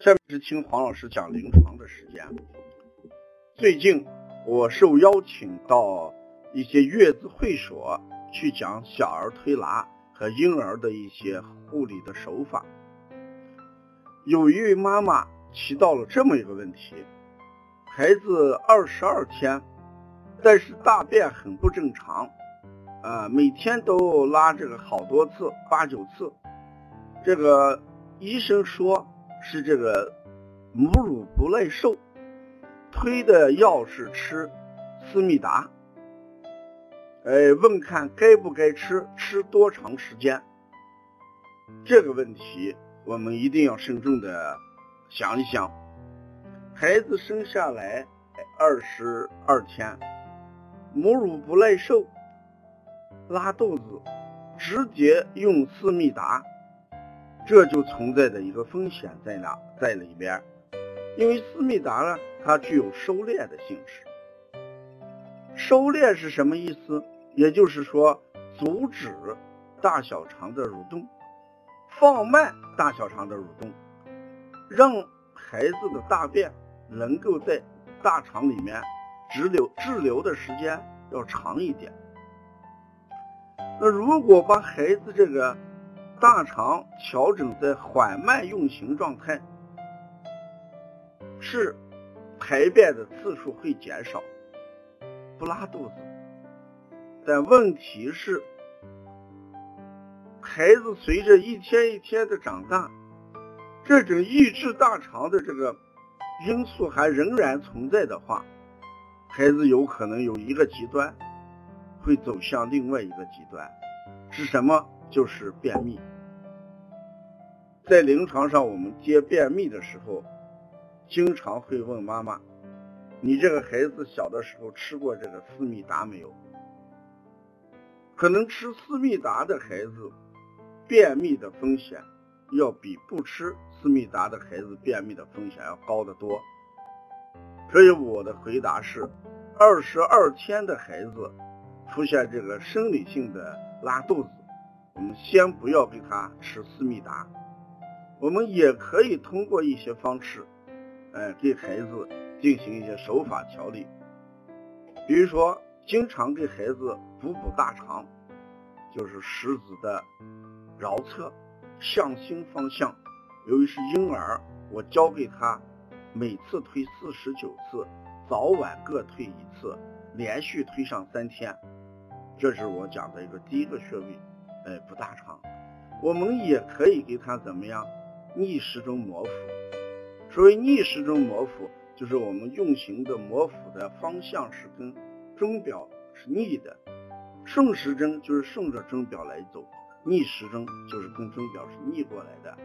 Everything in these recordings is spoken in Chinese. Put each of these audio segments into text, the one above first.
下面是听黄老师讲临床的时间。最近我受邀请到一些月子会所去讲小儿推拿和婴儿的一些护理的手法。有一位妈妈提到了这么一个问题：孩子二十二天，但是大便很不正常，啊，每天都拉这个好多次，八九次。这个医生说。是这个母乳不耐受，推的药是吃思密达。哎，问看该不该吃，吃多长时间？这个问题我们一定要慎重的想一想。孩子生下来二十二天，母乳不耐受，拉肚子，直接用思密达。这就存在的一个风险在哪，在里边？因为思密达呢，它具有收敛的性质。收敛是什么意思？也就是说，阻止大小肠的蠕动，放慢大小肠的蠕动，让孩子的大便能够在大肠里面滞留滞留的时间要长一点。那如果把孩子这个，大肠调整在缓慢运行状态，是排便的次数会减少，不拉肚子。但问题是，孩子随着一天一天的长大，这种抑制大肠的这个因素还仍然存在的话，孩子有可能有一个极端会走向另外一个极端，是什么？就是便秘。在临床上，我们接便秘的时候，经常会问妈妈：“你这个孩子小的时候吃过这个思密达没有？”可能吃思密达的孩子，便秘的风险要比不吃思密达的孩子便秘的风险要高得多。所以我的回答是：二十二天的孩子出现这个生理性的拉肚子，我们先不要给他吃思密达。我们也可以通过一些方式，哎，给孩子进行一些手法调理。比如说，经常给孩子补补大肠，就是食指的桡侧向心方向。由于是婴儿，我教给他每次推四十九次，早晚各推一次，连续推上三天。这是我讲的一个第一个穴位，哎，补大肠。我们也可以给他怎么样？逆时针摩腹，所谓逆时针摩腹，就是我们运行的摩腹的方向是跟钟表是逆的，顺时针就是顺着钟表来走，逆时针就是跟钟表是逆过来的。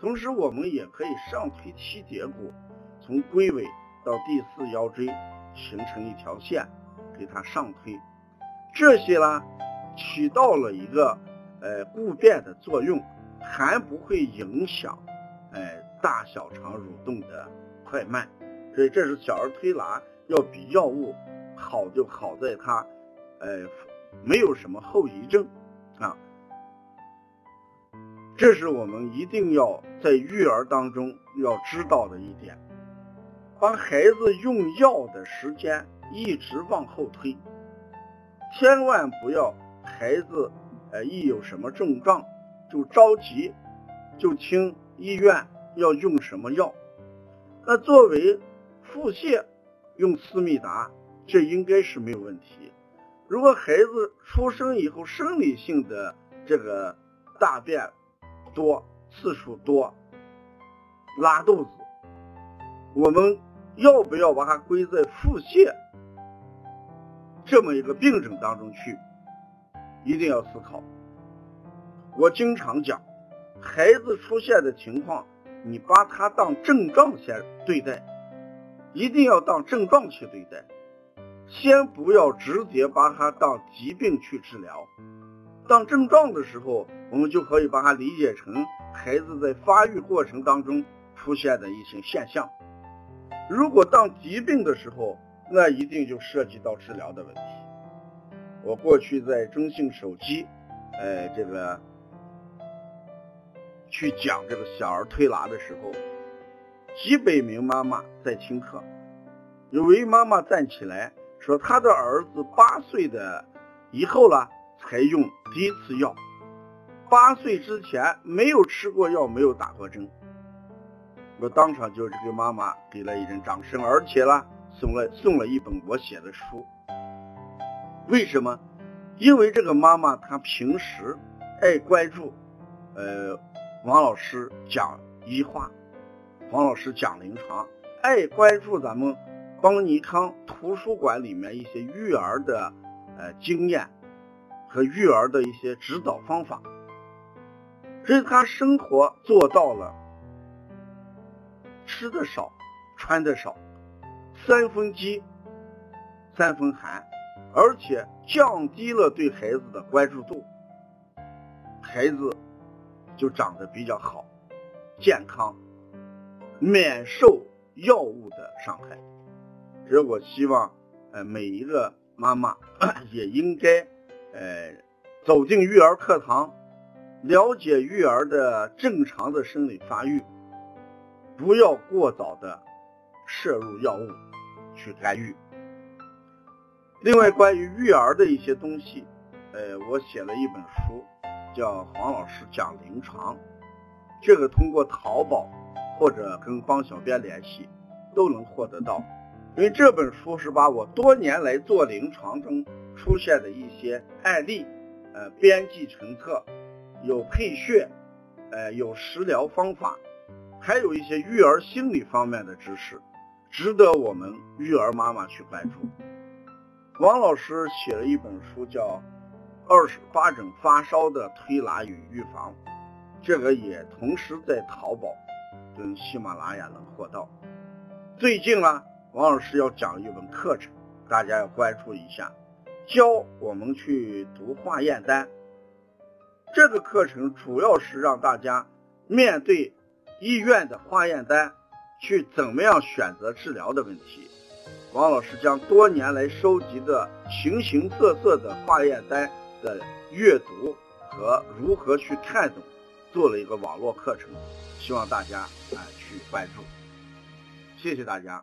同时，我们也可以上推七节骨，从龟尾到第四腰椎形成一条线，给它上推，这些呢起到了一个呃固便的作用。还不会影响，哎，大小肠蠕动的快慢，所以这是小儿推拿要比药物好，就好在它，哎，没有什么后遗症啊。这是我们一定要在育儿当中要知道的一点，把孩子用药的时间一直往后推，千万不要孩子，一有什么症状。就着急，就听医院要用什么药。那作为腹泻用思密达，这应该是没有问题。如果孩子出生以后生理性的这个大便多、次数多、拉肚子，我们要不要把它归在腹泻这么一个病症当中去？一定要思考。我经常讲，孩子出现的情况，你把他当症状先对待，一定要当症状去对待，先不要直接把他当疾病去治疗。当症状的时候，我们就可以把它理解成孩子在发育过程当中出现的一些现象。如果当疾病的时候，那一定就涉及到治疗的问题。我过去在中信手机，呃，这个。去讲这个小儿推拿的时候，几百名妈妈在听课。有位妈妈站起来说：“她的儿子八岁的以后了才用第一次药，八岁之前没有吃过药，没有打过针。”我当场就这个妈妈给了一人掌声，而且呢送了送了一本我写的书。为什么？因为这个妈妈她平时爱关注，呃，王老师讲医话，王老师讲临床，爱关注咱们邦尼康图书馆里面一些育儿的呃经验和育儿的一些指导方法，所以她生活做到了。吃的少，穿的少，三分饥，三分寒，而且降低了对孩子的关注度，孩子就长得比较好，健康，免受药物的伤害。所以我希望，呃，每一个妈妈 也应该，呃，走进育儿课堂，了解育儿的正常的生理发育。不要过早的摄入药物去干预。另外，关于育儿的一些东西，呃，我写了一本书，叫《黄老师讲临床》，这个通过淘宝或者跟方小编联系都能获得到。因为这本书是把我多年来做临床中出现的一些案例，呃，编辑成册，有配穴，呃，有食疗方法。还有一些育儿心理方面的知识，值得我们育儿妈妈去关注。王老师写了一本书，叫《二十八种发烧的推拿与预防》，这个也同时在淘宝跟喜马拉雅能获到。最近呢，王老师要讲一门课程，大家要关注一下，教我们去读化验单。这个课程主要是让大家面对。医院的化验单，去怎么样选择治疗的问题？王老师将多年来收集的形形色色的化验单的阅读和如何去看懂，做了一个网络课程，希望大家啊去关注。谢谢大家。